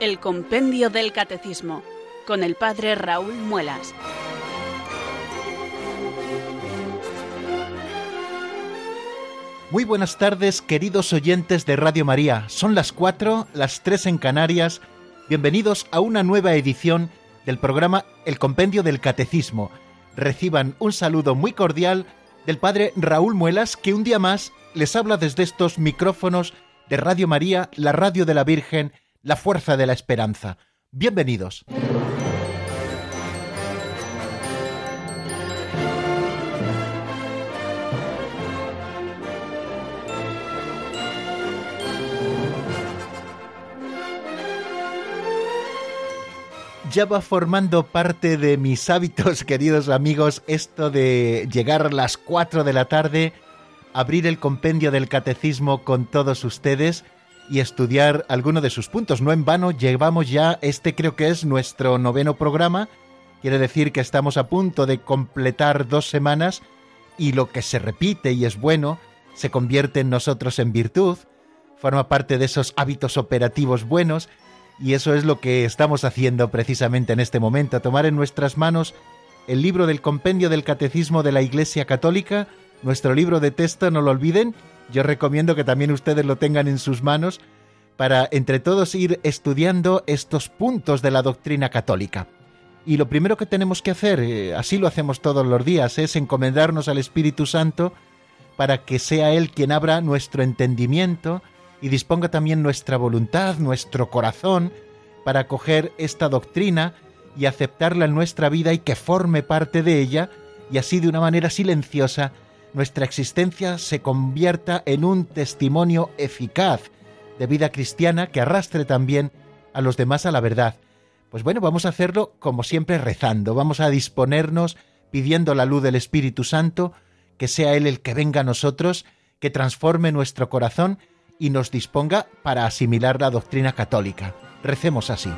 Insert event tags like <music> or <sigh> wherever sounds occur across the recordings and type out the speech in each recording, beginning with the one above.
El Compendio del Catecismo con el Padre Raúl Muelas. Muy buenas tardes, queridos oyentes de Radio María. Son las cuatro, las tres en Canarias. Bienvenidos a una nueva edición del programa El Compendio del Catecismo. Reciban un saludo muy cordial del Padre Raúl Muelas, que un día más les habla desde estos micrófonos de Radio María, la radio de la Virgen, la fuerza de la esperanza. Bienvenidos. ya va formando parte de mis hábitos, <laughs> queridos amigos, esto de llegar a las 4 de la tarde, abrir el compendio del catecismo con todos ustedes y estudiar alguno de sus puntos. No en vano, llevamos ya, este creo que es nuestro noveno programa, quiere decir que estamos a punto de completar dos semanas y lo que se repite y es bueno, se convierte en nosotros en virtud, forma parte de esos hábitos operativos buenos y eso es lo que estamos haciendo precisamente en este momento, tomar en nuestras manos el libro del compendio del Catecismo de la Iglesia Católica, nuestro libro de texto, no lo olviden, yo recomiendo que también ustedes lo tengan en sus manos para entre todos ir estudiando estos puntos de la doctrina católica. Y lo primero que tenemos que hacer, eh, así lo hacemos todos los días, es encomendarnos al Espíritu Santo para que sea Él quien abra nuestro entendimiento, y disponga también nuestra voluntad, nuestro corazón, para acoger esta doctrina y aceptarla en nuestra vida y que forme parte de ella, y así de una manera silenciosa nuestra existencia se convierta en un testimonio eficaz de vida cristiana que arrastre también a los demás a la verdad. Pues bueno, vamos a hacerlo como siempre rezando, vamos a disponernos pidiendo la luz del Espíritu Santo, que sea Él el que venga a nosotros, que transforme nuestro corazón y nos disponga para asimilar la doctrina católica. Recemos así.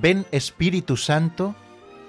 Ven Espíritu Santo,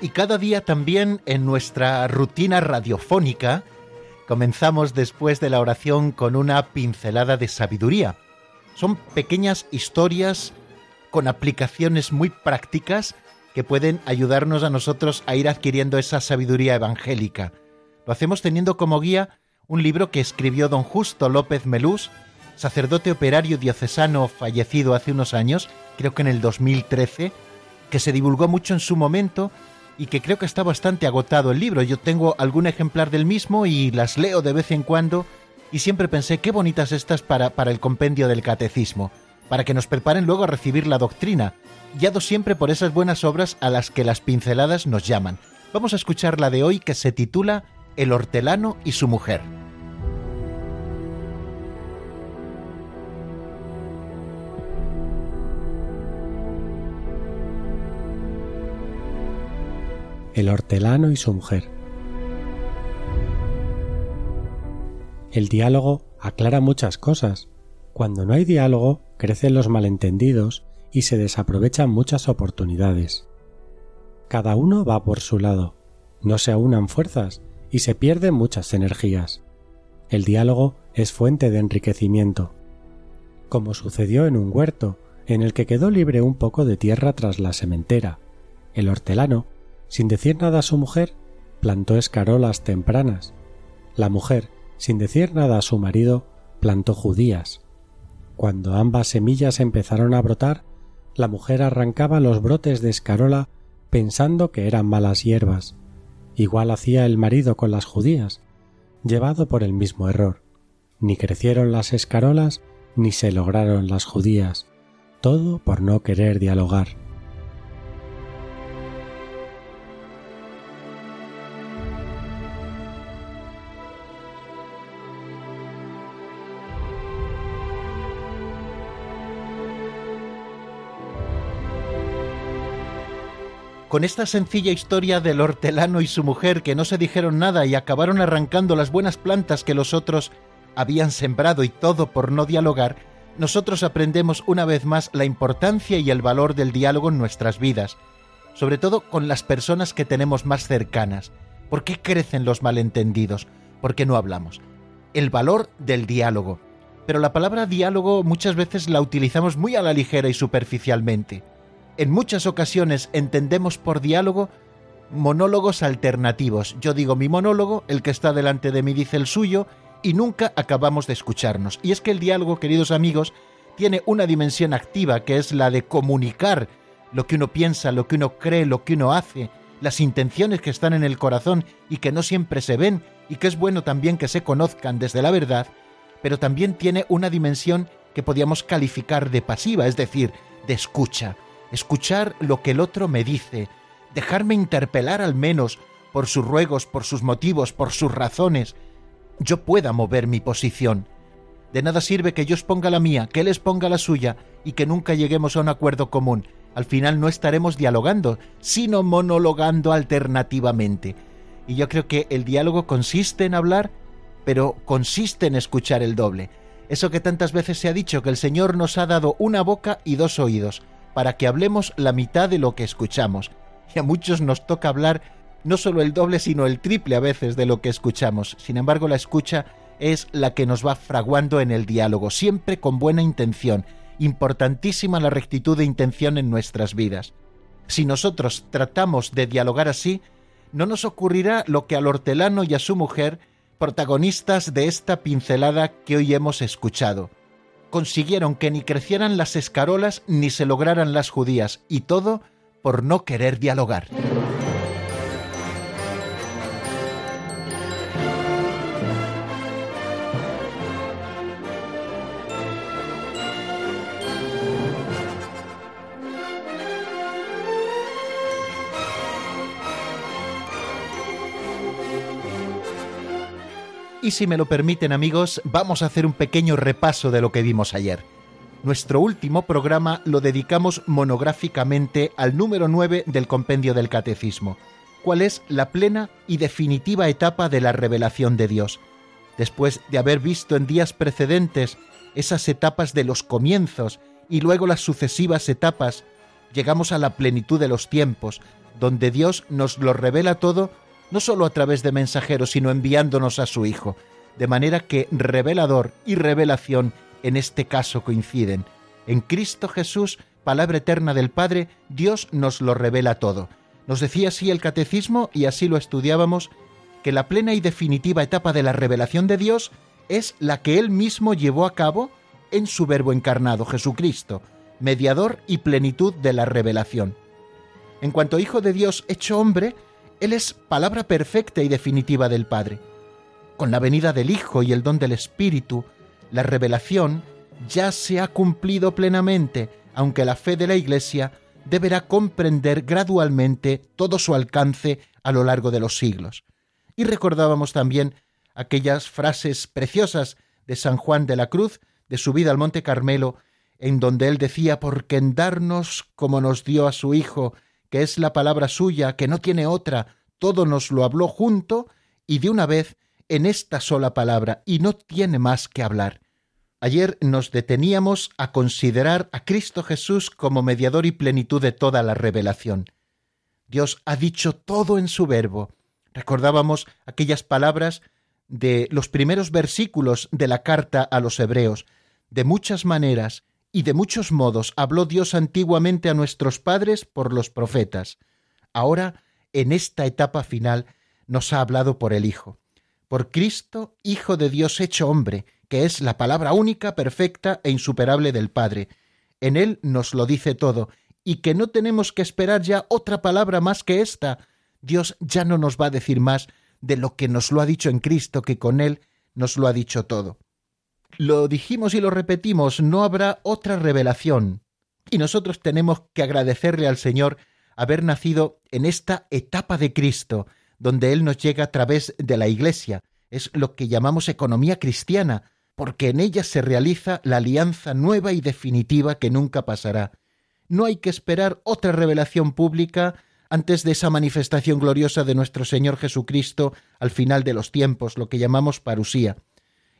Y cada día también en nuestra rutina radiofónica, Comenzamos después de la oración con una pincelada de sabiduría. Son pequeñas historias con aplicaciones muy prácticas que pueden ayudarnos a nosotros a ir adquiriendo esa sabiduría evangélica. Lo hacemos teniendo como guía un libro que escribió don Justo López Melús, sacerdote operario diocesano fallecido hace unos años, creo que en el 2013, que se divulgó mucho en su momento y que creo que está bastante agotado el libro. Yo tengo algún ejemplar del mismo y las leo de vez en cuando y siempre pensé qué bonitas estas para, para el compendio del catecismo, para que nos preparen luego a recibir la doctrina, guiados siempre por esas buenas obras a las que las pinceladas nos llaman. Vamos a escuchar la de hoy que se titula El hortelano y su mujer. El hortelano y su mujer. El diálogo aclara muchas cosas. Cuando no hay diálogo, crecen los malentendidos y se desaprovechan muchas oportunidades. Cada uno va por su lado, no se aunan fuerzas y se pierden muchas energías. El diálogo es fuente de enriquecimiento. Como sucedió en un huerto, en el que quedó libre un poco de tierra tras la sementera. El hortelano sin decir nada a su mujer, plantó escarolas tempranas. La mujer, sin decir nada a su marido, plantó judías. Cuando ambas semillas empezaron a brotar, la mujer arrancaba los brotes de escarola pensando que eran malas hierbas. Igual hacía el marido con las judías, llevado por el mismo error. Ni crecieron las escarolas, ni se lograron las judías, todo por no querer dialogar. Con esta sencilla historia del hortelano y su mujer que no se dijeron nada y acabaron arrancando las buenas plantas que los otros habían sembrado y todo por no dialogar, nosotros aprendemos una vez más la importancia y el valor del diálogo en nuestras vidas, sobre todo con las personas que tenemos más cercanas. ¿Por qué crecen los malentendidos? ¿Por qué no hablamos? El valor del diálogo. Pero la palabra diálogo muchas veces la utilizamos muy a la ligera y superficialmente. En muchas ocasiones entendemos por diálogo monólogos alternativos. Yo digo mi monólogo, el que está delante de mí dice el suyo, y nunca acabamos de escucharnos. Y es que el diálogo, queridos amigos, tiene una dimensión activa que es la de comunicar lo que uno piensa, lo que uno cree, lo que uno hace, las intenciones que están en el corazón y que no siempre se ven y que es bueno también que se conozcan desde la verdad, pero también tiene una dimensión que podríamos calificar de pasiva, es decir, de escucha, escuchar lo que el otro me dice, dejarme interpelar al menos por sus ruegos, por sus motivos, por sus razones, yo pueda mover mi posición. De nada sirve que yo exponga la mía, que él exponga la suya y que nunca lleguemos a un acuerdo común. Al final no estaremos dialogando, sino monologando alternativamente. Y yo creo que el diálogo consiste en hablar, pero consiste en escuchar el doble. Eso que tantas veces se ha dicho, que el Señor nos ha dado una boca y dos oídos, para que hablemos la mitad de lo que escuchamos. Y a muchos nos toca hablar no solo el doble, sino el triple a veces de lo que escuchamos. Sin embargo, la escucha es la que nos va fraguando en el diálogo, siempre con buena intención. Importantísima la rectitud de intención en nuestras vidas. Si nosotros tratamos de dialogar así, no nos ocurrirá lo que al hortelano y a su mujer, protagonistas de esta pincelada que hoy hemos escuchado. Consiguieron que ni crecieran las escarolas ni se lograran las judías, y todo por no querer dialogar. Y si me lo permiten amigos, vamos a hacer un pequeño repaso de lo que vimos ayer. Nuestro último programa lo dedicamos monográficamente al número 9 del compendio del Catecismo, cuál es la plena y definitiva etapa de la revelación de Dios. Después de haber visto en días precedentes esas etapas de los comienzos y luego las sucesivas etapas, llegamos a la plenitud de los tiempos, donde Dios nos lo revela todo no solo a través de mensajeros, sino enviándonos a su Hijo, de manera que revelador y revelación en este caso coinciden. En Cristo Jesús, palabra eterna del Padre, Dios nos lo revela todo. Nos decía así el catecismo, y así lo estudiábamos, que la plena y definitiva etapa de la revelación de Dios es la que Él mismo llevó a cabo en su Verbo encarnado, Jesucristo, mediador y plenitud de la revelación. En cuanto Hijo de Dios hecho hombre, él es palabra perfecta y definitiva del Padre. Con la venida del Hijo y el don del Espíritu, la revelación ya se ha cumplido plenamente, aunque la fe de la Iglesia deberá comprender gradualmente todo su alcance a lo largo de los siglos. Y recordábamos también aquellas frases preciosas de San Juan de la Cruz, de su vida al Monte Carmelo, en donde él decía, porque en darnos como nos dio a su Hijo que es la palabra suya, que no tiene otra, todo nos lo habló junto y de una vez en esta sola palabra, y no tiene más que hablar. Ayer nos deteníamos a considerar a Cristo Jesús como mediador y plenitud de toda la revelación. Dios ha dicho todo en su verbo. Recordábamos aquellas palabras de los primeros versículos de la carta a los hebreos. De muchas maneras y de muchos modos habló Dios antiguamente a nuestros padres por los profetas. Ahora, en esta etapa final, nos ha hablado por el Hijo. Por Cristo, Hijo de Dios hecho hombre, que es la palabra única, perfecta e insuperable del Padre. En Él nos lo dice todo, y que no tenemos que esperar ya otra palabra más que esta. Dios ya no nos va a decir más de lo que nos lo ha dicho en Cristo, que con Él nos lo ha dicho todo. Lo dijimos y lo repetimos, no habrá otra revelación. Y nosotros tenemos que agradecerle al Señor haber nacido en esta etapa de Cristo, donde Él nos llega a través de la Iglesia. Es lo que llamamos economía cristiana, porque en ella se realiza la alianza nueva y definitiva que nunca pasará. No hay que esperar otra revelación pública antes de esa manifestación gloriosa de nuestro Señor Jesucristo al final de los tiempos, lo que llamamos parusía.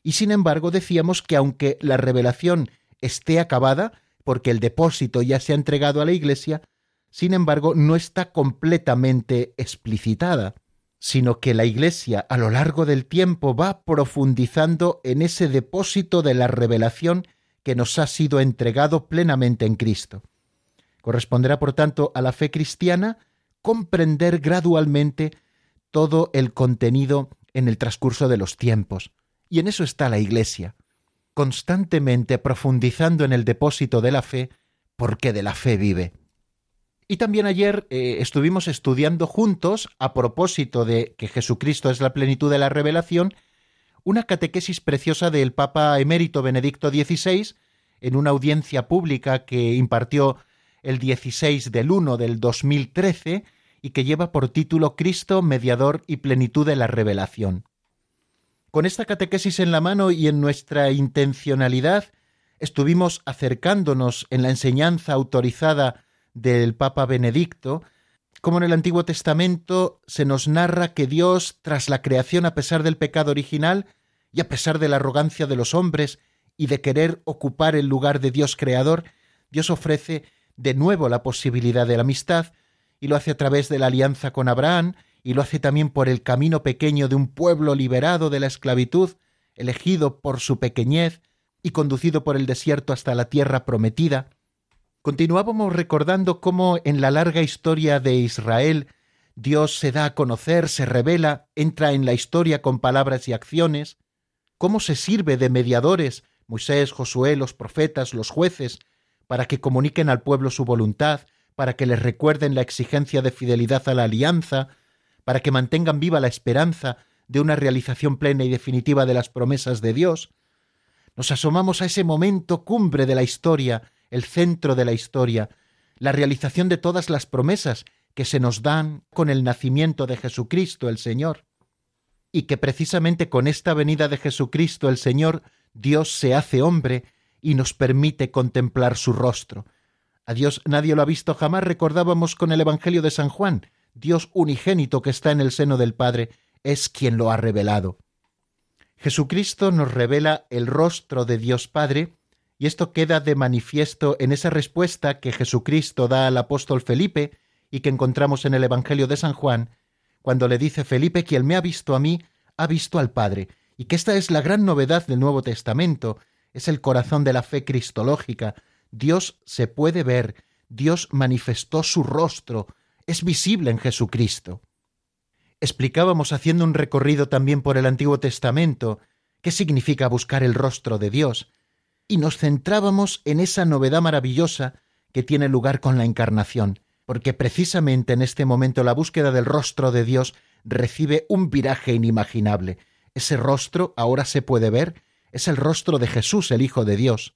Y sin embargo decíamos que aunque la revelación esté acabada, porque el depósito ya se ha entregado a la Iglesia, sin embargo no está completamente explicitada, sino que la Iglesia a lo largo del tiempo va profundizando en ese depósito de la revelación que nos ha sido entregado plenamente en Cristo. Corresponderá, por tanto, a la fe cristiana comprender gradualmente todo el contenido en el transcurso de los tiempos. Y en eso está la Iglesia, constantemente profundizando en el depósito de la fe, porque de la fe vive. Y también ayer eh, estuvimos estudiando juntos, a propósito de que Jesucristo es la plenitud de la revelación, una catequesis preciosa del Papa emérito Benedicto XVI en una audiencia pública que impartió el 16 del 1 del 2013 y que lleva por título Cristo, mediador y plenitud de la revelación. Con esta catequesis en la mano y en nuestra intencionalidad, estuvimos acercándonos en la enseñanza autorizada del Papa Benedicto, como en el Antiguo Testamento se nos narra que Dios, tras la creación a pesar del pecado original y a pesar de la arrogancia de los hombres y de querer ocupar el lugar de Dios creador, Dios ofrece de nuevo la posibilidad de la amistad, y lo hace a través de la alianza con Abraham, y lo hace también por el camino pequeño de un pueblo liberado de la esclavitud, elegido por su pequeñez y conducido por el desierto hasta la tierra prometida. Continuábamos recordando cómo en la larga historia de Israel Dios se da a conocer, se revela, entra en la historia con palabras y acciones, cómo se sirve de mediadores, Moisés, Josué, los profetas, los jueces, para que comuniquen al pueblo su voluntad, para que les recuerden la exigencia de fidelidad a la alianza, para que mantengan viva la esperanza de una realización plena y definitiva de las promesas de Dios, nos asomamos a ese momento cumbre de la historia, el centro de la historia, la realización de todas las promesas que se nos dan con el nacimiento de Jesucristo el Señor, y que precisamente con esta venida de Jesucristo el Señor Dios se hace hombre y nos permite contemplar su rostro. A Dios nadie lo ha visto jamás, recordábamos con el Evangelio de San Juan, Dios unigénito que está en el seno del Padre, es quien lo ha revelado. Jesucristo nos revela el rostro de Dios Padre, y esto queda de manifiesto en esa respuesta que Jesucristo da al apóstol Felipe y que encontramos en el Evangelio de San Juan, cuando le dice Felipe, quien me ha visto a mí, ha visto al Padre, y que esta es la gran novedad del Nuevo Testamento, es el corazón de la fe cristológica. Dios se puede ver, Dios manifestó su rostro, es visible en Jesucristo. Explicábamos haciendo un recorrido también por el Antiguo Testamento qué significa buscar el rostro de Dios, y nos centrábamos en esa novedad maravillosa que tiene lugar con la encarnación, porque precisamente en este momento la búsqueda del rostro de Dios recibe un viraje inimaginable. Ese rostro ahora se puede ver es el rostro de Jesús, el Hijo de Dios.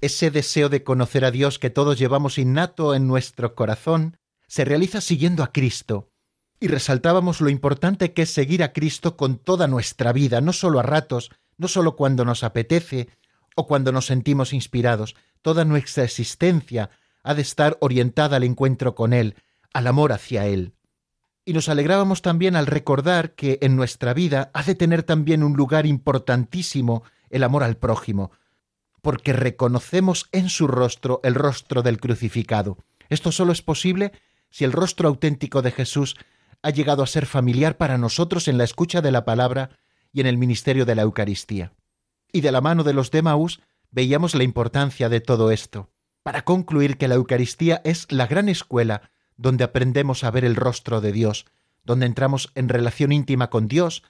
Ese deseo de conocer a Dios que todos llevamos innato en nuestro corazón se realiza siguiendo a Cristo. Y resaltábamos lo importante que es seguir a Cristo con toda nuestra vida, no solo a ratos, no solo cuando nos apetece o cuando nos sentimos inspirados, toda nuestra existencia ha de estar orientada al encuentro con Él, al amor hacia Él. Y nos alegrábamos también al recordar que en nuestra vida ha de tener también un lugar importantísimo el amor al prójimo, porque reconocemos en su rostro el rostro del crucificado. Esto solo es posible si el rostro auténtico de Jesús ha llegado a ser familiar para nosotros en la escucha de la palabra y en el ministerio de la Eucaristía. Y de la mano de los de Maús veíamos la importancia de todo esto, para concluir que la Eucaristía es la gran escuela donde aprendemos a ver el rostro de Dios, donde entramos en relación íntima con Dios,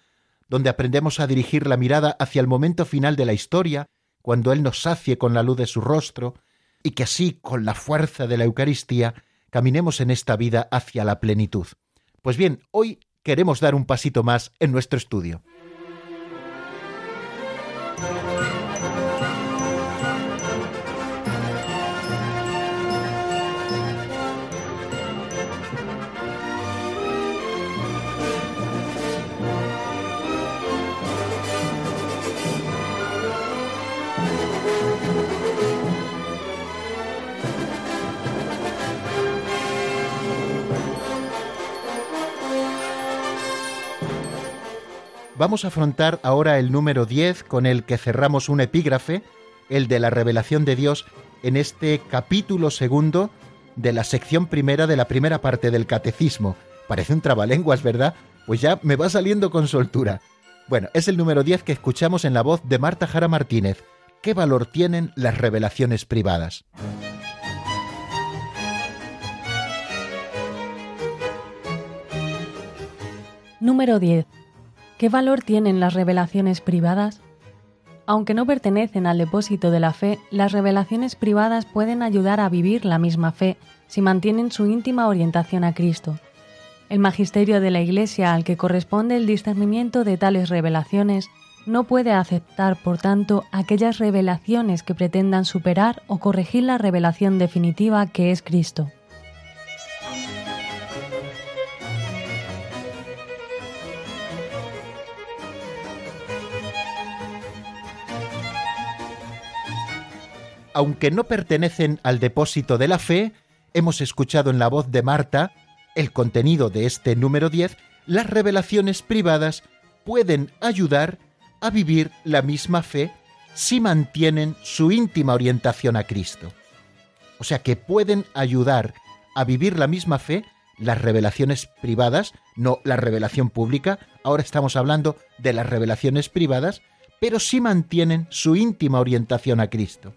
donde aprendemos a dirigir la mirada hacia el momento final de la historia, cuando Él nos sacie con la luz de su rostro, y que así, con la fuerza de la Eucaristía, caminemos en esta vida hacia la plenitud. Pues bien, hoy queremos dar un pasito más en nuestro estudio. Vamos a afrontar ahora el número 10 con el que cerramos un epígrafe, el de la revelación de Dios, en este capítulo segundo de la sección primera de la primera parte del catecismo. Parece un trabalenguas, ¿verdad? Pues ya me va saliendo con soltura. Bueno, es el número 10 que escuchamos en la voz de Marta Jara Martínez. ¿Qué valor tienen las revelaciones privadas? Número 10. ¿Qué valor tienen las revelaciones privadas? Aunque no pertenecen al depósito de la fe, las revelaciones privadas pueden ayudar a vivir la misma fe si mantienen su íntima orientación a Cristo. El magisterio de la Iglesia al que corresponde el discernimiento de tales revelaciones no puede aceptar, por tanto, aquellas revelaciones que pretendan superar o corregir la revelación definitiva que es Cristo. Aunque no pertenecen al depósito de la fe, hemos escuchado en la voz de Marta el contenido de este número 10, las revelaciones privadas pueden ayudar a vivir la misma fe si mantienen su íntima orientación a Cristo. O sea que pueden ayudar a vivir la misma fe las revelaciones privadas, no la revelación pública, ahora estamos hablando de las revelaciones privadas, pero si mantienen su íntima orientación a Cristo.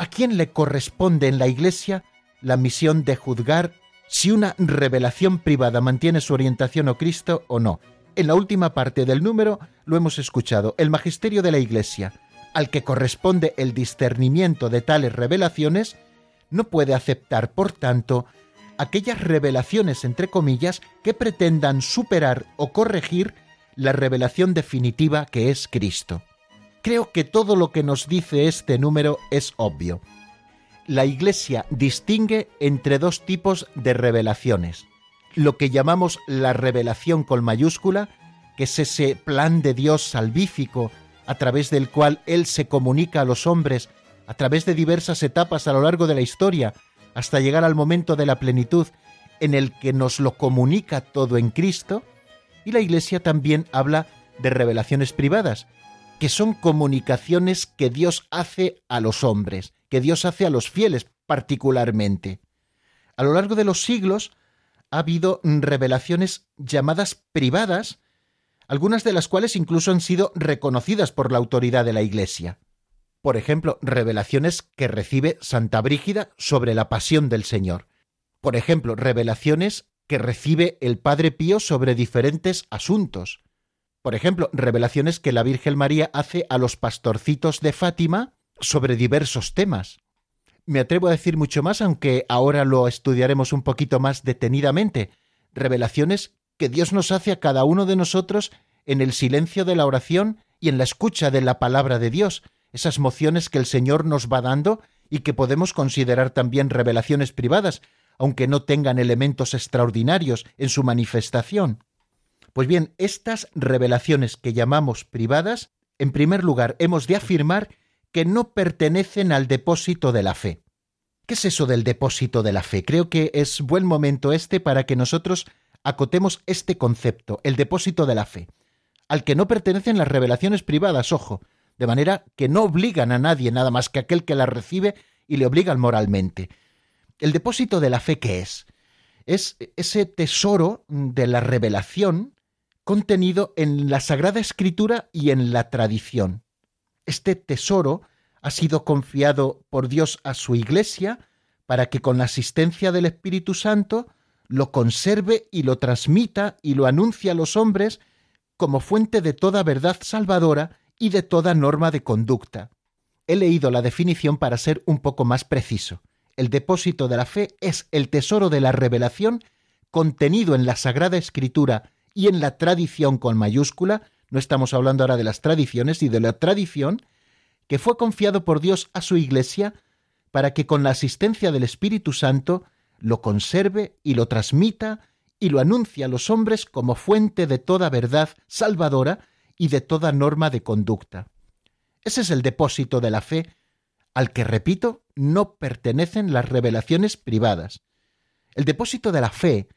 ¿A quién le corresponde en la Iglesia la misión de juzgar si una revelación privada mantiene su orientación a Cristo o no? En la última parte del número lo hemos escuchado. El magisterio de la Iglesia, al que corresponde el discernimiento de tales revelaciones, no puede aceptar, por tanto, aquellas revelaciones, entre comillas, que pretendan superar o corregir la revelación definitiva que es Cristo. Creo que todo lo que nos dice este número es obvio. La Iglesia distingue entre dos tipos de revelaciones. Lo que llamamos la revelación con mayúscula, que es ese plan de Dios salvífico a través del cual Él se comunica a los hombres a través de diversas etapas a lo largo de la historia, hasta llegar al momento de la plenitud en el que nos lo comunica todo en Cristo, y la Iglesia también habla de revelaciones privadas, que son comunicaciones que Dios hace a los hombres, que Dios hace a los fieles particularmente. A lo largo de los siglos ha habido revelaciones llamadas privadas, algunas de las cuales incluso han sido reconocidas por la autoridad de la Iglesia. Por ejemplo, revelaciones que recibe Santa Brígida sobre la pasión del Señor. Por ejemplo, revelaciones que recibe el Padre Pío sobre diferentes asuntos. Por ejemplo, revelaciones que la Virgen María hace a los pastorcitos de Fátima sobre diversos temas. Me atrevo a decir mucho más, aunque ahora lo estudiaremos un poquito más detenidamente. Revelaciones que Dios nos hace a cada uno de nosotros en el silencio de la oración y en la escucha de la palabra de Dios, esas mociones que el Señor nos va dando y que podemos considerar también revelaciones privadas, aunque no tengan elementos extraordinarios en su manifestación. Pues bien, estas revelaciones que llamamos privadas, en primer lugar, hemos de afirmar que no pertenecen al depósito de la fe. ¿Qué es eso del depósito de la fe? Creo que es buen momento este para que nosotros acotemos este concepto, el depósito de la fe, al que no pertenecen las revelaciones privadas, ojo, de manera que no obligan a nadie nada más que aquel que las recibe y le obligan moralmente. ¿El depósito de la fe qué es? Es ese tesoro de la revelación contenido en la Sagrada Escritura y en la tradición. Este tesoro ha sido confiado por Dios a su Iglesia para que con la asistencia del Espíritu Santo lo conserve y lo transmita y lo anuncie a los hombres como fuente de toda verdad salvadora y de toda norma de conducta. He leído la definición para ser un poco más preciso. El depósito de la fe es el tesoro de la revelación contenido en la Sagrada Escritura y en la tradición con mayúscula, no estamos hablando ahora de las tradiciones y de la tradición, que fue confiado por Dios a su Iglesia para que con la asistencia del Espíritu Santo lo conserve y lo transmita y lo anuncie a los hombres como fuente de toda verdad salvadora y de toda norma de conducta. Ese es el depósito de la fe, al que, repito, no pertenecen las revelaciones privadas. El depósito de la fe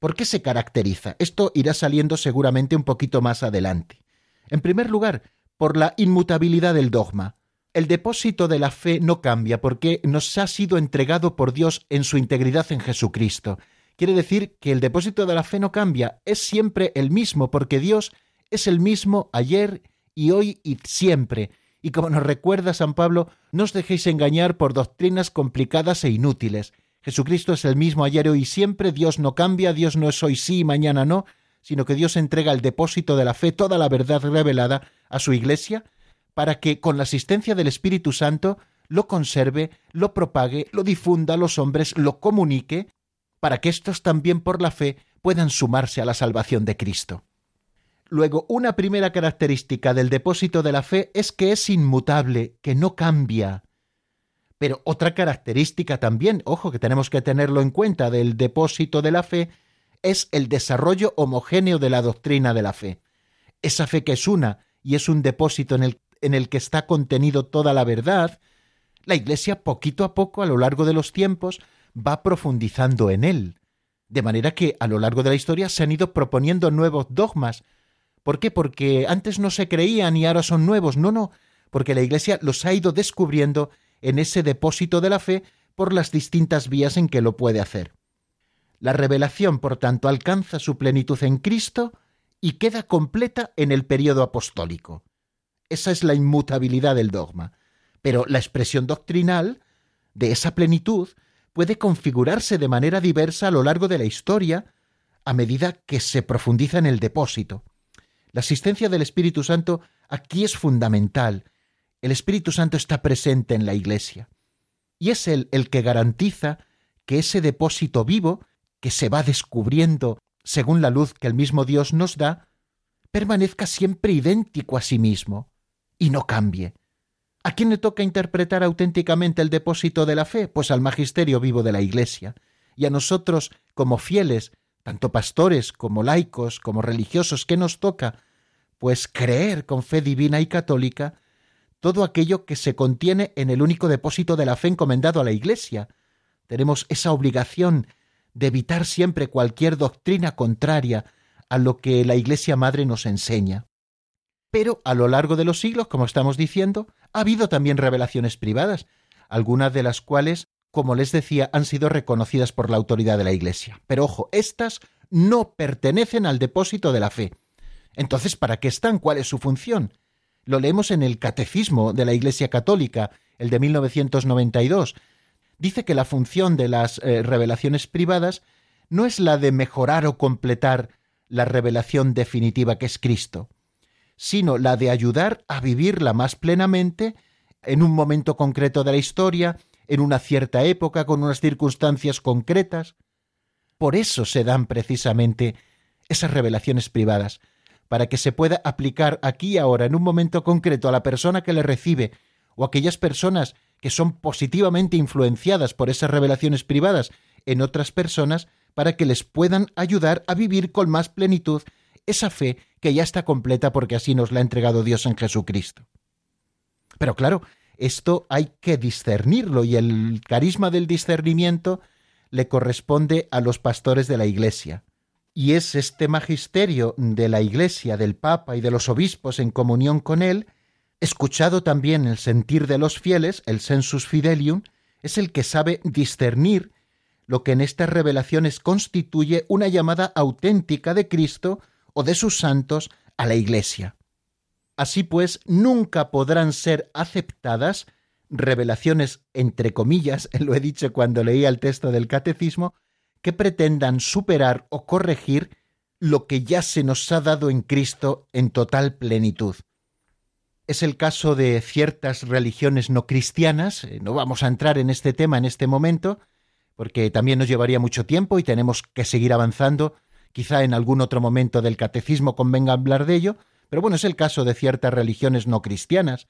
¿Por qué se caracteriza? Esto irá saliendo seguramente un poquito más adelante. En primer lugar, por la inmutabilidad del dogma. El depósito de la fe no cambia porque nos ha sido entregado por Dios en su integridad en Jesucristo. Quiere decir que el depósito de la fe no cambia, es siempre el mismo porque Dios es el mismo ayer y hoy y siempre. Y como nos recuerda San Pablo, no os dejéis engañar por doctrinas complicadas e inútiles. Jesucristo es el mismo ayer, hoy y siempre, Dios no cambia, Dios no es hoy sí y mañana no, sino que Dios entrega el depósito de la fe, toda la verdad revelada a su Iglesia, para que con la asistencia del Espíritu Santo lo conserve, lo propague, lo difunda a los hombres, lo comunique, para que éstos también por la fe puedan sumarse a la salvación de Cristo. Luego, una primera característica del depósito de la fe es que es inmutable, que no cambia. Pero otra característica también, ojo que tenemos que tenerlo en cuenta del depósito de la fe, es el desarrollo homogéneo de la doctrina de la fe. Esa fe que es una y es un depósito en el, en el que está contenido toda la verdad, la Iglesia poquito a poco a lo largo de los tiempos va profundizando en él. De manera que a lo largo de la historia se han ido proponiendo nuevos dogmas, ¿Por qué? Porque antes no se creían y ahora son nuevos. No, no, porque la Iglesia los ha ido descubriendo en ese depósito de la fe por las distintas vías en que lo puede hacer. La revelación, por tanto, alcanza su plenitud en Cristo y queda completa en el periodo apostólico. Esa es la inmutabilidad del dogma. Pero la expresión doctrinal de esa plenitud puede configurarse de manera diversa a lo largo de la historia a medida que se profundiza en el depósito. La asistencia del Espíritu Santo aquí es fundamental. El Espíritu Santo está presente en la Iglesia. Y es Él el que garantiza que ese depósito vivo, que se va descubriendo según la luz que el mismo Dios nos da, permanezca siempre idéntico a sí mismo y no cambie. ¿A quién le toca interpretar auténticamente el depósito de la fe? Pues al magisterio vivo de la Iglesia. Y a nosotros, como fieles, tanto pastores como laicos, como religiosos, ¿qué nos toca? Pues creer con fe divina y católica todo aquello que se contiene en el único depósito de la fe encomendado a la Iglesia. Tenemos esa obligación de evitar siempre cualquier doctrina contraria a lo que la Iglesia Madre nos enseña. Pero a lo largo de los siglos, como estamos diciendo, ha habido también revelaciones privadas, algunas de las cuales como les decía, han sido reconocidas por la autoridad de la Iglesia. Pero ojo, estas no pertenecen al depósito de la fe. Entonces, ¿para qué están? ¿Cuál es su función? Lo leemos en el Catecismo de la Iglesia Católica, el de 1992. Dice que la función de las eh, revelaciones privadas no es la de mejorar o completar la revelación definitiva que es Cristo, sino la de ayudar a vivirla más plenamente en un momento concreto de la historia, en una cierta época, con unas circunstancias concretas. Por eso se dan precisamente esas revelaciones privadas, para que se pueda aplicar aquí y ahora, en un momento concreto, a la persona que le recibe, o aquellas personas que son positivamente influenciadas por esas revelaciones privadas en otras personas, para que les puedan ayudar a vivir con más plenitud esa fe que ya está completa porque así nos la ha entregado Dios en Jesucristo. Pero claro, esto hay que discernirlo y el carisma del discernimiento le corresponde a los pastores de la Iglesia. Y es este magisterio de la Iglesia, del Papa y de los obispos en comunión con él, escuchado también el sentir de los fieles, el sensus fidelium, es el que sabe discernir lo que en estas revelaciones constituye una llamada auténtica de Cristo o de sus santos a la Iglesia. Así pues, nunca podrán ser aceptadas revelaciones, entre comillas, <laughs> lo he dicho cuando leía el texto del catecismo, que pretendan superar o corregir lo que ya se nos ha dado en Cristo en total plenitud. Es el caso de ciertas religiones no cristianas, eh, no vamos a entrar en este tema en este momento, porque también nos llevaría mucho tiempo y tenemos que seguir avanzando, quizá en algún otro momento del catecismo convenga hablar de ello, pero bueno, es el caso de ciertas religiones no cristianas,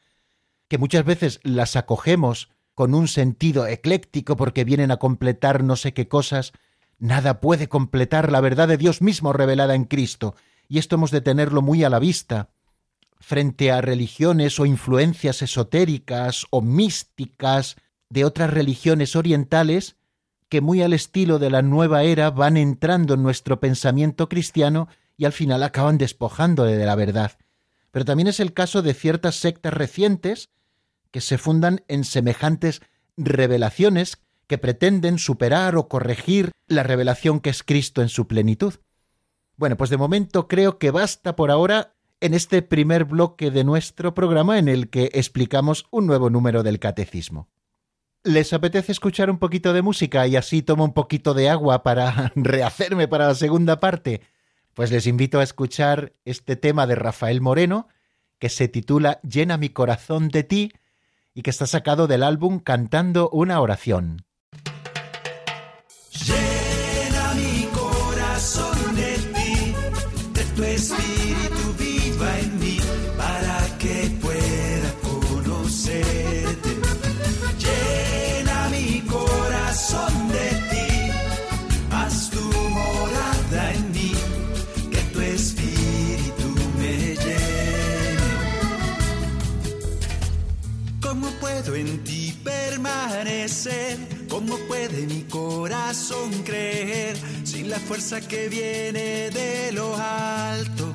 que muchas veces las acogemos con un sentido ecléctico porque vienen a completar no sé qué cosas, nada puede completar la verdad de Dios mismo revelada en Cristo, y esto hemos de tenerlo muy a la vista, frente a religiones o influencias esotéricas o místicas de otras religiones orientales que muy al estilo de la nueva era van entrando en nuestro pensamiento cristiano y al final acaban despojándole de la verdad. pero también es el caso de ciertas sectas recientes que se fundan en semejantes revelaciones que pretenden superar o corregir la revelación que es Cristo en su plenitud. Bueno, pues de momento creo que basta por ahora en este primer bloque de nuestro programa en el que explicamos un nuevo número del catecismo. ¿Les apetece escuchar un poquito de música y así tomo un poquito de agua para <laughs> rehacerme para la segunda parte? Pues les invito a escuchar este tema de Rafael Moreno, que se titula Llena mi corazón de ti y que está sacado del álbum Cantando una oración. ¿Cómo puede mi corazón creer sin la fuerza que viene de lo alto?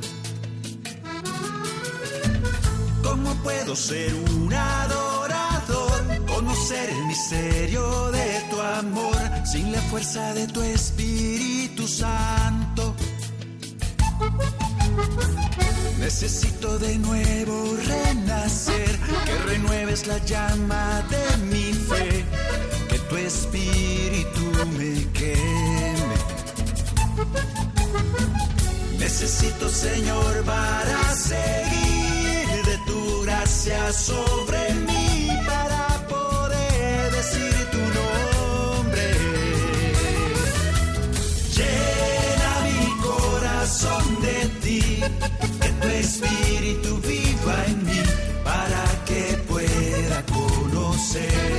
¿Cómo puedo ser un adorador? Conocer el misterio de tu amor sin la fuerza de tu Espíritu Santo. Necesito de nuevo renacer, que renueves la llama de mi fe, espíritu me queme. Necesito, Señor, para seguir de tu gracia sobre mí, para poder decir tu nombre. Llena mi corazón de ti, que tu espíritu viva en mí, para que pueda conocerte.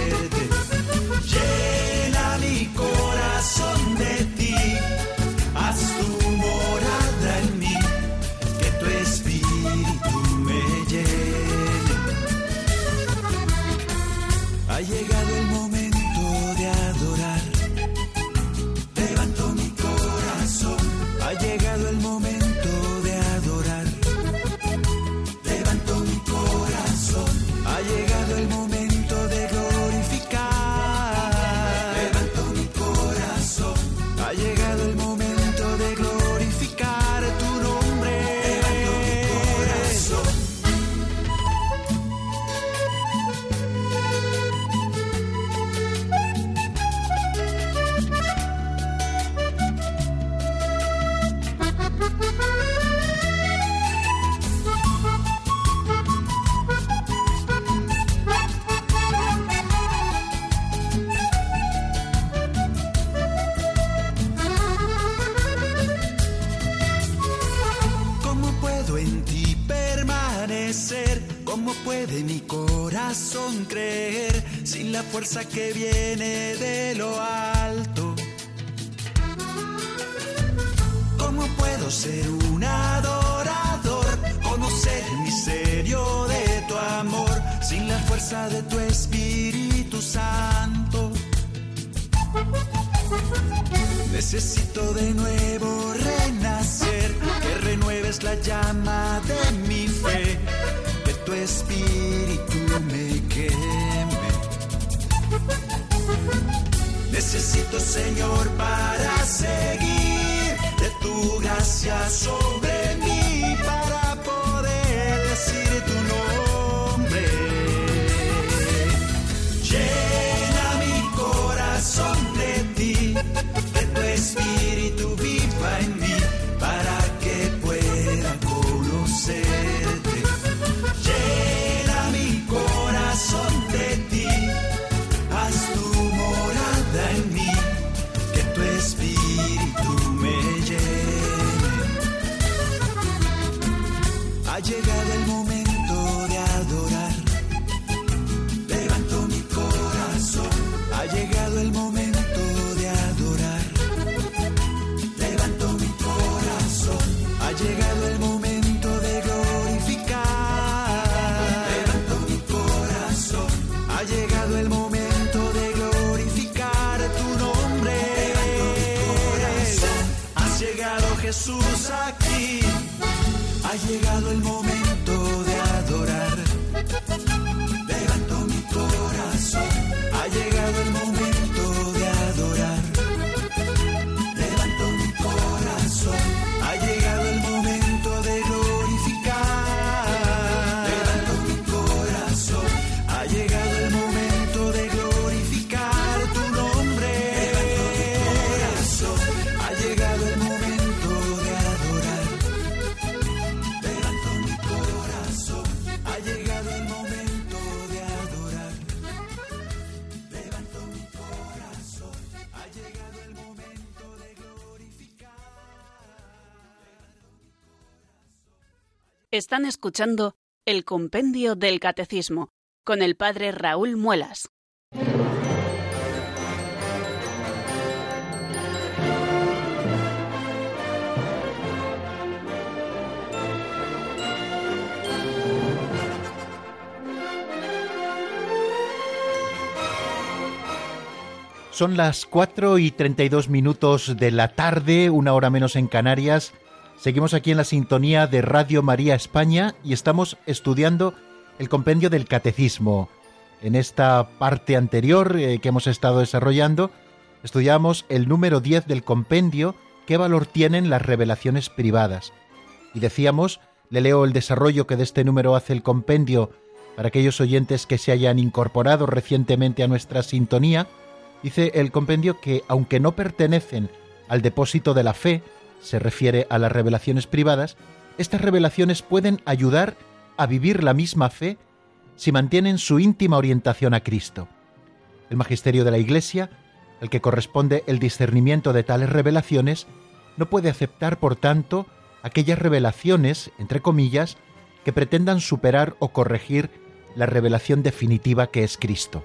Fuerza que viene de lo alto? ¿Cómo puedo ser un adorador? Conocer el misterio de tu amor sin la fuerza de tu Espíritu Santo. Necesito de nuevo renacer, que renueves la llama de mi fe, que tu espíritu me queme. Necesito, Señor, para seguir. De tu gracia sobre Jesús aquí. Ha llegado el momento Están escuchando el Compendio del Catecismo con el Padre Raúl Muelas. Son las 4 y 32 minutos de la tarde, una hora menos en Canarias. Seguimos aquí en la sintonía de Radio María España y estamos estudiando el compendio del catecismo. En esta parte anterior eh, que hemos estado desarrollando, estudiamos el número 10 del compendio, qué valor tienen las revelaciones privadas. Y decíamos, le leo el desarrollo que de este número hace el compendio para aquellos oyentes que se hayan incorporado recientemente a nuestra sintonía, Dice el compendio que, aunque no pertenecen al depósito de la fe, se refiere a las revelaciones privadas, estas revelaciones pueden ayudar a vivir la misma fe si mantienen su íntima orientación a Cristo. El magisterio de la Iglesia, al que corresponde el discernimiento de tales revelaciones, no puede aceptar, por tanto, aquellas revelaciones, entre comillas, que pretendan superar o corregir la revelación definitiva que es Cristo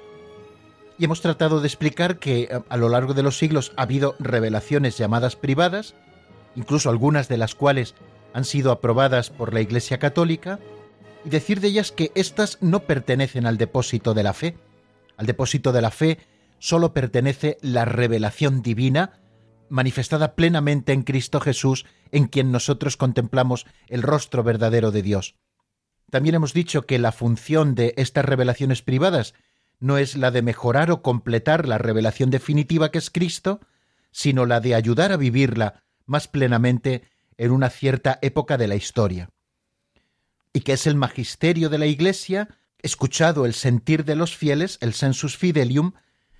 y hemos tratado de explicar que eh, a lo largo de los siglos ha habido revelaciones llamadas privadas, incluso algunas de las cuales han sido aprobadas por la Iglesia Católica, y decir de ellas que éstas no pertenecen al depósito de la fe. Al depósito de la fe solo pertenece la revelación divina, manifestada plenamente en Cristo Jesús, en quien nosotros contemplamos el rostro verdadero de Dios. También hemos dicho que la función de estas revelaciones privadas no es la de mejorar o completar la revelación definitiva que es Cristo, sino la de ayudar a vivirla más plenamente en una cierta época de la historia. Y que es el magisterio de la Iglesia, escuchado el sentir de los fieles, el sensus fidelium,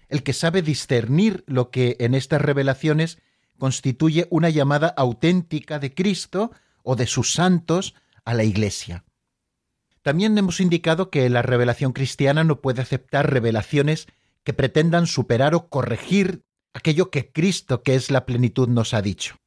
el que sabe discernir lo que en estas revelaciones constituye una llamada auténtica de Cristo o de sus santos a la Iglesia. También hemos indicado que la revelación cristiana no puede aceptar revelaciones que pretendan superar o corregir aquello que Cristo, que es la plenitud, nos ha dicho.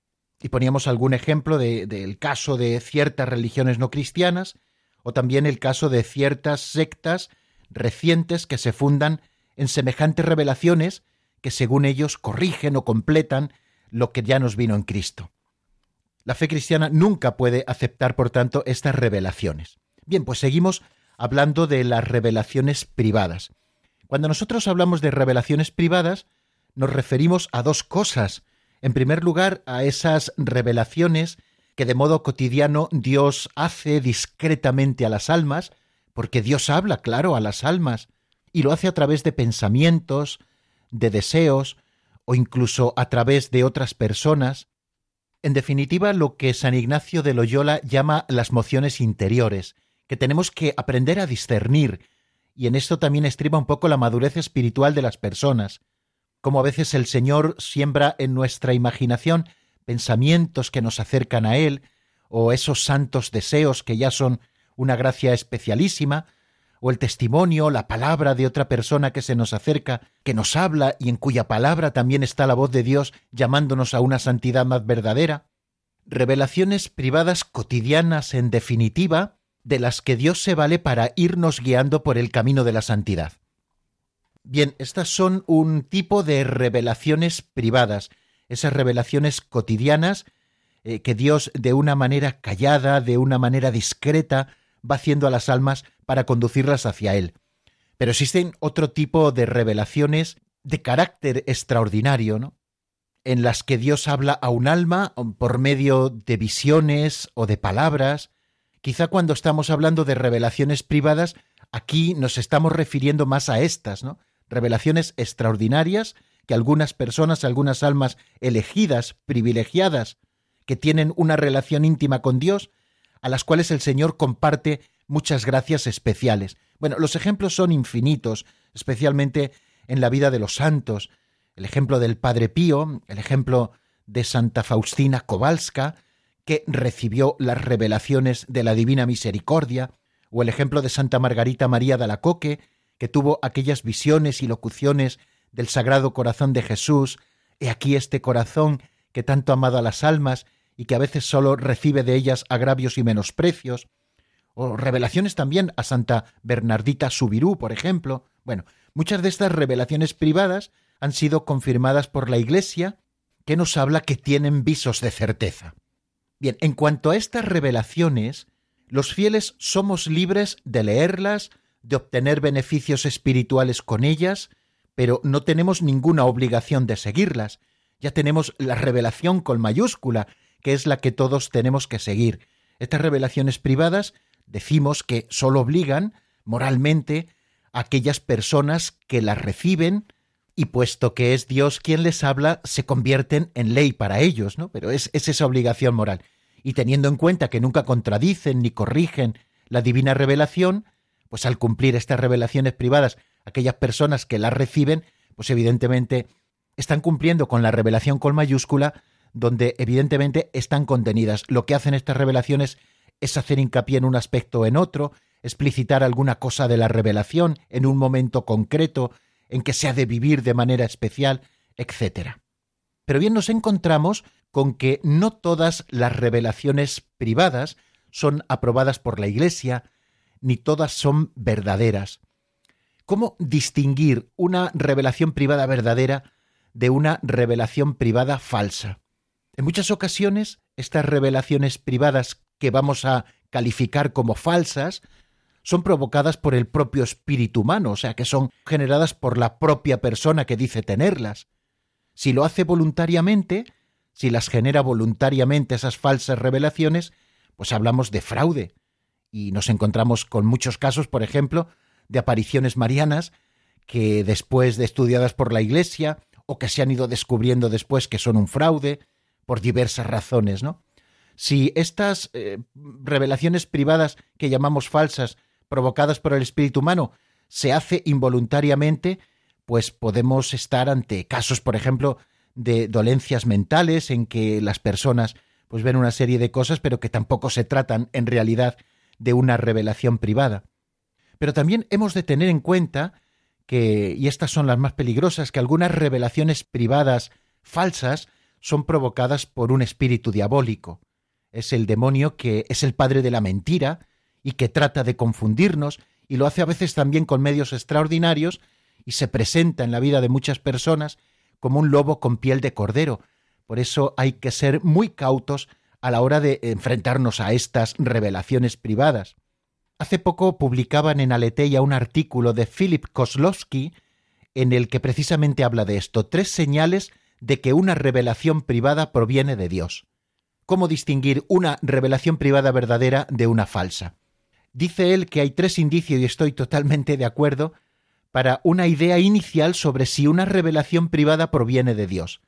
Y poníamos algún ejemplo del caso de ciertas religiones no cristianas, o también el caso de ciertas sectas recientes que se fundan en semejantes revelaciones que según ellos corrigen o completan lo que ya nos vino en Cristo. La fe cristiana nunca puede aceptar, por tanto, estas revelaciones. Bien, pues seguimos hablando de las revelaciones privadas. Cuando nosotros hablamos de revelaciones privadas, nos referimos a dos cosas. En primer lugar, a esas revelaciones que de modo cotidiano Dios hace discretamente a las almas, porque Dios habla, claro, a las almas, y lo hace a través de pensamientos, de deseos, o incluso a través de otras personas. En definitiva, lo que San Ignacio de Loyola llama las mociones interiores, que tenemos que aprender a discernir, y en esto también estriba un poco la madurez espiritual de las personas, como a veces el Señor siembra en nuestra imaginación pensamientos que nos acercan a Él, o esos santos deseos que ya son una gracia especialísima, o el testimonio, la palabra de otra persona que se nos acerca, que nos habla y en cuya palabra también está la voz de Dios llamándonos a una santidad más verdadera. Revelaciones privadas cotidianas en definitiva, de las que Dios se vale para irnos guiando por el camino de la santidad. Bien, estas son un tipo de revelaciones privadas, esas revelaciones cotidianas eh, que Dios de una manera callada, de una manera discreta, va haciendo a las almas para conducirlas hacia Él. Pero existen otro tipo de revelaciones de carácter extraordinario, ¿no? en las que Dios habla a un alma por medio de visiones o de palabras, Quizá cuando estamos hablando de revelaciones privadas aquí nos estamos refiriendo más a estas, ¿no? Revelaciones extraordinarias que algunas personas, algunas almas elegidas, privilegiadas, que tienen una relación íntima con Dios, a las cuales el Señor comparte muchas gracias especiales. Bueno, los ejemplos son infinitos, especialmente en la vida de los santos. El ejemplo del Padre Pío, el ejemplo de Santa Faustina Kowalska, que recibió las revelaciones de la Divina Misericordia, o el ejemplo de Santa Margarita María de Alacoque, que tuvo aquellas visiones y locuciones del Sagrado Corazón de Jesús, he aquí este corazón que tanto ha amado a las almas y que a veces solo recibe de ellas agravios y menosprecios, o revelaciones también a Santa Bernardita Subirú, por ejemplo. Bueno, muchas de estas revelaciones privadas han sido confirmadas por la Iglesia, que nos habla que tienen visos de certeza. Bien, en cuanto a estas revelaciones, los fieles somos libres de leerlas, de obtener beneficios espirituales con ellas, pero no tenemos ninguna obligación de seguirlas. Ya tenemos la revelación con mayúscula, que es la que todos tenemos que seguir. Estas revelaciones privadas decimos que solo obligan moralmente a aquellas personas que las reciben y puesto que es Dios quien les habla, se convierten en ley para ellos, ¿no? Pero es, es esa obligación moral. Y teniendo en cuenta que nunca contradicen ni corrigen la divina revelación, pues al cumplir estas revelaciones privadas, aquellas personas que las reciben, pues evidentemente están cumpliendo con la revelación con mayúscula, donde evidentemente están contenidas. Lo que hacen estas revelaciones es hacer hincapié en un aspecto o en otro, explicitar alguna cosa de la revelación en un momento concreto en que se ha de vivir de manera especial, etc. Pero bien nos encontramos con que no todas las revelaciones privadas son aprobadas por la Iglesia, ni todas son verdaderas. ¿Cómo distinguir una revelación privada verdadera de una revelación privada falsa? En muchas ocasiones, estas revelaciones privadas que vamos a calificar como falsas son provocadas por el propio espíritu humano, o sea que son generadas por la propia persona que dice tenerlas. Si lo hace voluntariamente, si las genera voluntariamente esas falsas revelaciones, pues hablamos de fraude. Y nos encontramos con muchos casos, por ejemplo, de apariciones marianas que después de estudiadas por la Iglesia o que se han ido descubriendo después que son un fraude, por diversas razones, ¿no? Si estas eh, revelaciones privadas que llamamos falsas, provocadas por el espíritu humano, se hace involuntariamente, pues podemos estar ante casos, por ejemplo, de dolencias mentales en que las personas pues ven una serie de cosas, pero que tampoco se tratan en realidad de una revelación privada. Pero también hemos de tener en cuenta que, y estas son las más peligrosas, que algunas revelaciones privadas falsas son provocadas por un espíritu diabólico. Es el demonio que es el padre de la mentira y que trata de confundirnos y lo hace a veces también con medios extraordinarios y se presenta en la vida de muchas personas como un lobo con piel de cordero. Por eso hay que ser muy cautos a la hora de enfrentarnos a estas revelaciones privadas. Hace poco publicaban en Aleteia un artículo de Philip Koslowski en el que precisamente habla de esto, tres señales de que una revelación privada proviene de Dios. ¿Cómo distinguir una revelación privada verdadera de una falsa? Dice él que hay tres indicios, y estoy totalmente de acuerdo, para una idea inicial sobre si una revelación privada proviene de Dios.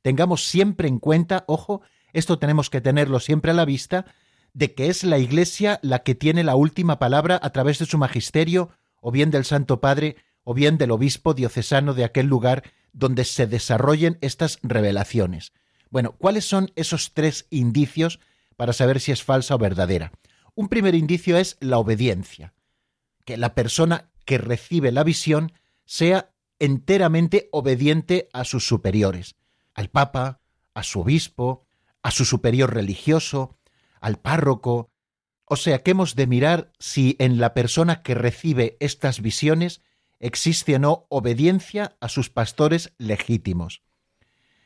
Tengamos siempre en cuenta, ojo, esto tenemos que tenerlo siempre a la vista, de que es la Iglesia la que tiene la última palabra a través de su magisterio, o bien del Santo Padre, o bien del obispo diocesano de aquel lugar donde se desarrollen estas revelaciones. Bueno, ¿cuáles son esos tres indicios para saber si es falsa o verdadera? Un primer indicio es la obediencia, que la persona que recibe la visión sea enteramente obediente a sus superiores, al Papa, a su obispo, a su superior religioso, al párroco. O sea que hemos de mirar si en la persona que recibe estas visiones existe o no obediencia a sus pastores legítimos.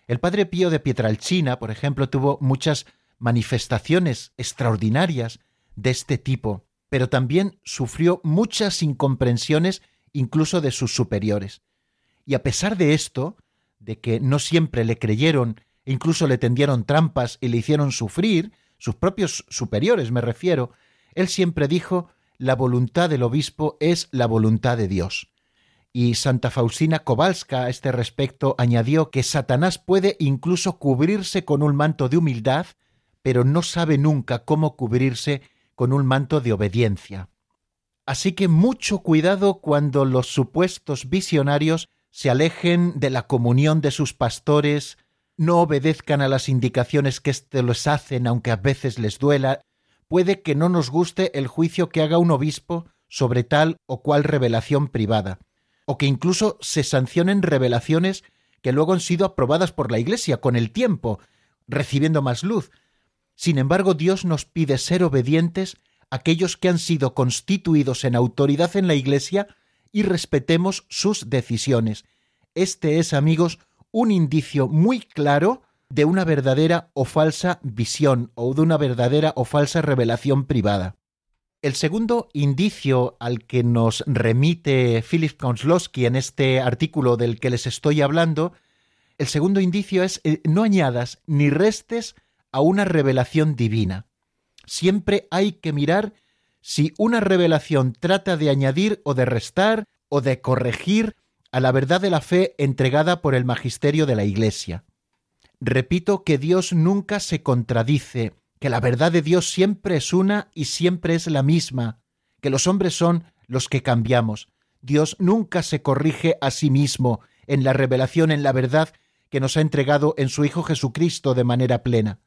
El padre Pío de Pietralcina, por ejemplo, tuvo muchas manifestaciones extraordinarias de este tipo, pero también sufrió muchas incomprensiones incluso de sus superiores. Y a pesar de esto, de que no siempre le creyeron incluso le tendieron trampas y le hicieron sufrir, sus propios superiores me refiero, él siempre dijo la voluntad del obispo es la voluntad de Dios. Y Santa Faustina Kowalska a este respecto añadió que Satanás puede incluso cubrirse con un manto de humildad, pero no sabe nunca cómo cubrirse con un manto de obediencia. Así que mucho cuidado cuando los supuestos visionarios se alejen de la comunión de sus pastores, no obedezcan a las indicaciones que éste les hacen, aunque a veces les duela, puede que no nos guste el juicio que haga un obispo sobre tal o cual revelación privada, o que incluso se sancionen revelaciones que luego han sido aprobadas por la Iglesia con el tiempo, recibiendo más luz. Sin embargo, Dios nos pide ser obedientes a aquellos que han sido constituidos en autoridad en la Iglesia y respetemos sus decisiones. Este es, amigos, un indicio muy claro de una verdadera o falsa visión o de una verdadera o falsa revelación privada. El segundo indicio al que nos remite Philip Konslowski en este artículo del que les estoy hablando, el segundo indicio es eh, no añadas ni restes a una revelación divina. Siempre hay que mirar si una revelación trata de añadir o de restar o de corregir a la verdad de la fe entregada por el magisterio de la Iglesia. Repito que Dios nunca se contradice, que la verdad de Dios siempre es una y siempre es la misma, que los hombres son los que cambiamos. Dios nunca se corrige a sí mismo en la revelación, en la verdad que nos ha entregado en su Hijo Jesucristo de manera plena.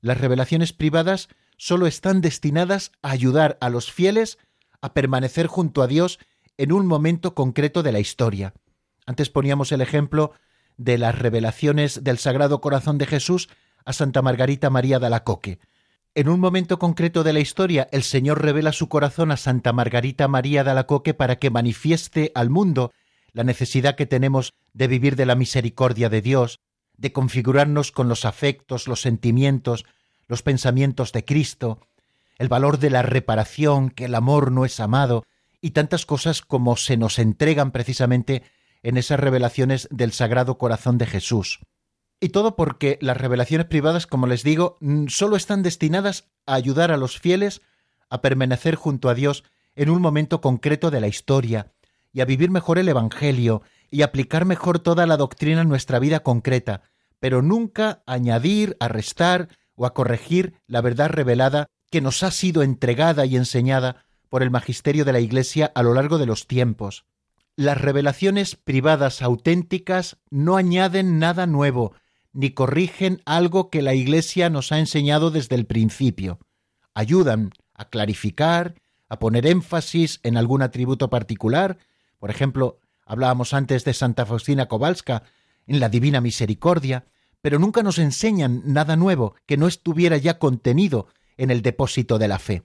Las revelaciones privadas solo están destinadas a ayudar a los fieles a permanecer junto a Dios en un momento concreto de la historia. Antes poníamos el ejemplo de las revelaciones del Sagrado Corazón de Jesús a Santa Margarita María de Alacoque. En un momento concreto de la historia, el Señor revela su corazón a Santa Margarita María de Alacoque para que manifieste al mundo la necesidad que tenemos de vivir de la misericordia de Dios, de configurarnos con los afectos, los sentimientos, los pensamientos de Cristo, el valor de la reparación, que el amor no es amado, y tantas cosas como se nos entregan precisamente en esas revelaciones del Sagrado Corazón de Jesús. Y todo porque las revelaciones privadas, como les digo, solo están destinadas a ayudar a los fieles a permanecer junto a Dios en un momento concreto de la historia, y a vivir mejor el Evangelio, y aplicar mejor toda la doctrina en nuestra vida concreta, pero nunca añadir, a restar o a corregir la verdad revelada que nos ha sido entregada y enseñada por el magisterio de la Iglesia a lo largo de los tiempos. Las revelaciones privadas auténticas no añaden nada nuevo, ni corrigen algo que la Iglesia nos ha enseñado desde el principio. Ayudan a clarificar, a poner énfasis en algún atributo particular. Por ejemplo, hablábamos antes de Santa Faustina Kowalska en la Divina Misericordia, pero nunca nos enseñan nada nuevo que no estuviera ya contenido en el depósito de la fe.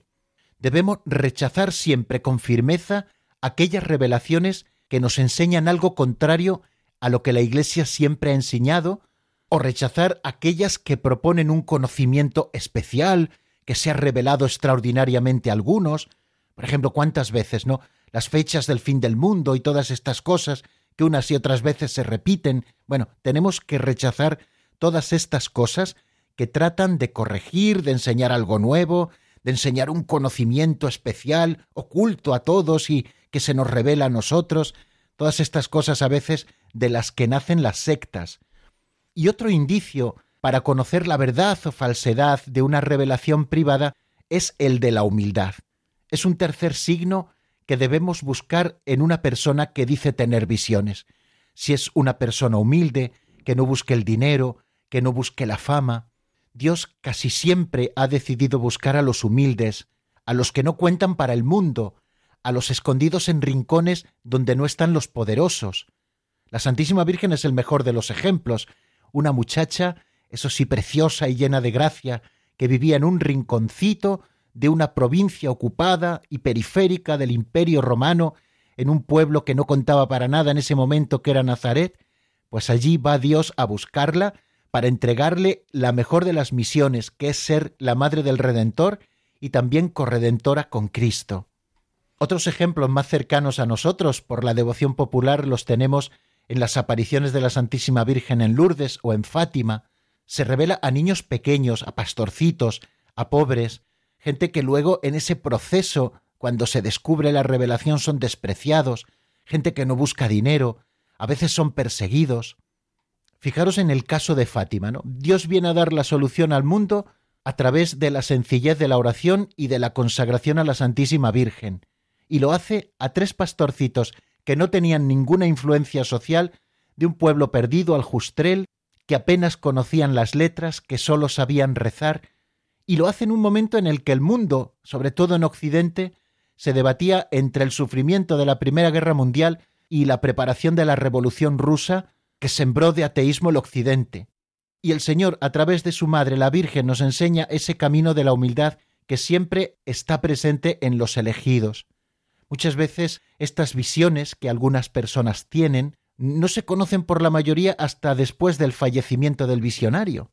Debemos rechazar siempre con firmeza aquellas revelaciones que nos enseñan algo contrario a lo que la Iglesia siempre ha enseñado, o rechazar aquellas que proponen un conocimiento especial que se ha revelado extraordinariamente a algunos. Por ejemplo, cuántas veces, ¿no? Las fechas del fin del mundo y todas estas cosas que unas y otras veces se repiten. Bueno, tenemos que rechazar todas estas cosas que tratan de corregir, de enseñar algo nuevo, de enseñar un conocimiento especial, oculto a todos y que se nos revela a nosotros, todas estas cosas a veces de las que nacen las sectas. Y otro indicio para conocer la verdad o falsedad de una revelación privada es el de la humildad. Es un tercer signo que debemos buscar en una persona que dice tener visiones. Si es una persona humilde, que no busque el dinero, que no busque la fama, Dios casi siempre ha decidido buscar a los humildes, a los que no cuentan para el mundo, a los escondidos en rincones donde no están los poderosos. La Santísima Virgen es el mejor de los ejemplos, una muchacha, eso sí, preciosa y llena de gracia, que vivía en un rinconcito de una provincia ocupada y periférica del Imperio romano, en un pueblo que no contaba para nada en ese momento que era Nazaret, pues allí va Dios a buscarla para entregarle la mejor de las misiones, que es ser la madre del Redentor y también corredentora con Cristo. Otros ejemplos más cercanos a nosotros por la devoción popular los tenemos en las apariciones de la Santísima Virgen en Lourdes o en Fátima. Se revela a niños pequeños, a pastorcitos, a pobres, gente que luego en ese proceso, cuando se descubre la revelación son despreciados, gente que no busca dinero, a veces son perseguidos. Fijaros en el caso de Fátima, ¿no? Dios viene a dar la solución al mundo a través de la sencillez de la oración y de la consagración a la Santísima Virgen, y lo hace a tres pastorcitos que no tenían ninguna influencia social de un pueblo perdido al justrel, que apenas conocían las letras, que sólo sabían rezar, y lo hace en un momento en el que el mundo, sobre todo en Occidente, se debatía entre el sufrimiento de la Primera Guerra Mundial y la preparación de la Revolución rusa, que sembró de ateísmo el Occidente. Y el Señor, a través de su Madre, la Virgen, nos enseña ese camino de la humildad que siempre está presente en los elegidos. Muchas veces estas visiones que algunas personas tienen no se conocen por la mayoría hasta después del fallecimiento del visionario.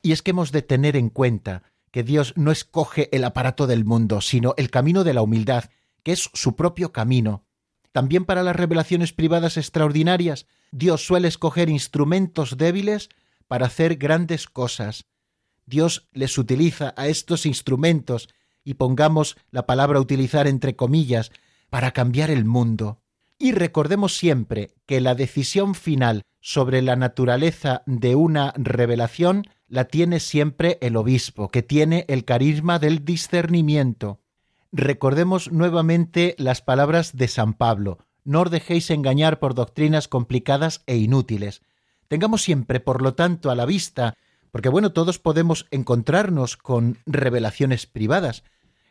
Y es que hemos de tener en cuenta que Dios no escoge el aparato del mundo, sino el camino de la humildad, que es su propio camino. También para las revelaciones privadas extraordinarias, Dios suele escoger instrumentos débiles para hacer grandes cosas. Dios les utiliza a estos instrumentos, y pongamos la palabra utilizar entre comillas, para cambiar el mundo. Y recordemos siempre que la decisión final sobre la naturaleza de una revelación la tiene siempre el obispo, que tiene el carisma del discernimiento. Recordemos nuevamente las palabras de San Pablo, no os dejéis engañar por doctrinas complicadas e inútiles, Tengamos siempre, por lo tanto, a la vista, porque bueno, todos podemos encontrarnos con revelaciones privadas,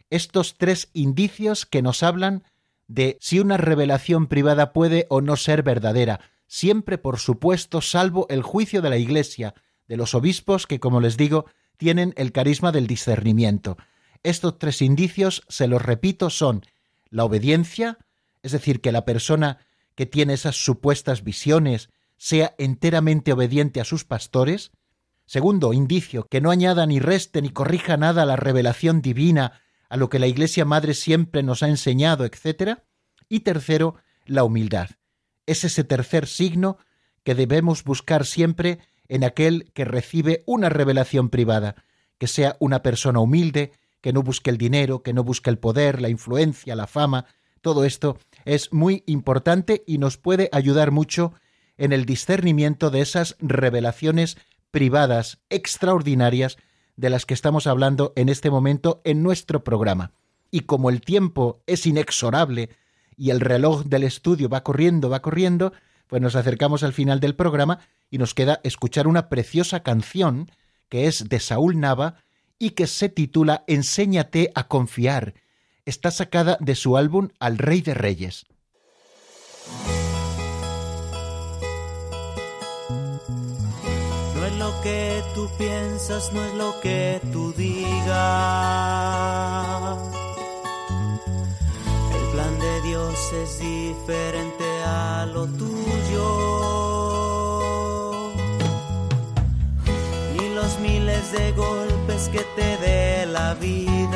estos tres indicios que nos hablan de si una revelación privada puede o no ser verdadera, siempre por supuesto salvo el juicio de la Iglesia, de los obispos que, como les digo, tienen el carisma del discernimiento. Estos tres indicios, se los repito, son la obediencia, es decir, que la persona que tiene esas supuestas visiones sea enteramente obediente a sus pastores. Segundo, indicio, que no añada ni reste ni corrija nada a la revelación divina, a lo que la Iglesia Madre siempre nos ha enseñado, etc. Y tercero, la humildad. Es ese tercer signo que debemos buscar siempre en aquel que recibe una revelación privada, que sea una persona humilde, que no busque el dinero, que no busque el poder, la influencia, la fama, todo esto es muy importante y nos puede ayudar mucho en el discernimiento de esas revelaciones privadas extraordinarias de las que estamos hablando en este momento en nuestro programa. Y como el tiempo es inexorable y el reloj del estudio va corriendo, va corriendo, pues nos acercamos al final del programa y nos queda escuchar una preciosa canción que es de Saúl Nava y que se titula Enséñate a confiar. Está sacada de su álbum Al Rey de Reyes. Tú piensas, no es lo que tú digas. El plan de Dios es diferente a lo tuyo. Ni los miles de golpes que te dé la vida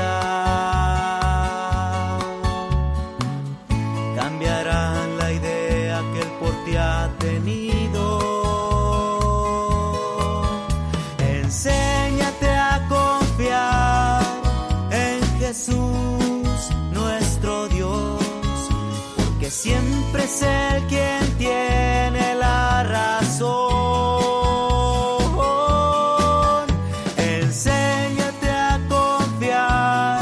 siempre es el quien tiene la razón. Enséñate a confiar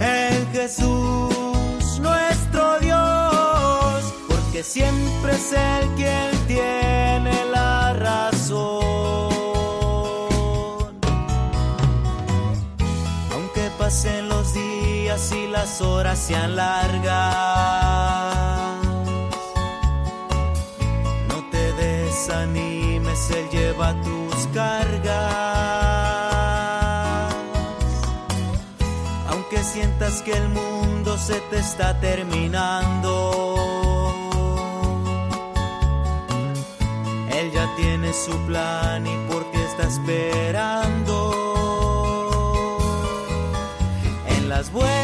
en Jesús, nuestro Dios, porque siempre es el quien tiene la razón. Aunque pasen los días y las horas sean largas que el mundo se te está terminando, Él ya tiene su plan y por ti está esperando. En las buenas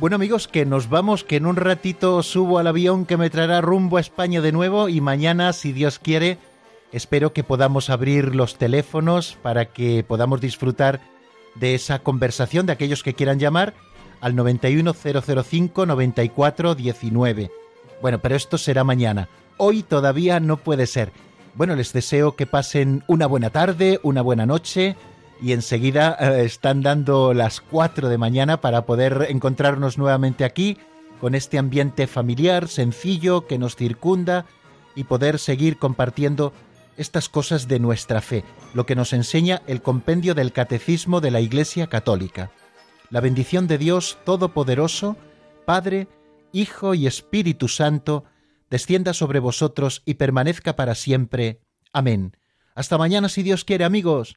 Bueno amigos, que nos vamos, que en un ratito subo al avión que me traerá rumbo a España de nuevo y mañana, si Dios quiere, espero que podamos abrir los teléfonos para que podamos disfrutar de esa conversación de aquellos que quieran llamar al 91005 9419. Bueno, pero esto será mañana. Hoy todavía no puede ser. Bueno, les deseo que pasen una buena tarde, una buena noche y enseguida eh, están dando las 4 de mañana para poder encontrarnos nuevamente aquí con este ambiente familiar, sencillo, que nos circunda y poder seguir compartiendo estas cosas de nuestra fe, lo que nos enseña el compendio del Catecismo de la Iglesia Católica. La bendición de Dios Todopoderoso, Padre, Hijo y Espíritu Santo, descienda sobre vosotros y permanezca para siempre. Amén. Hasta mañana si Dios quiere, amigos.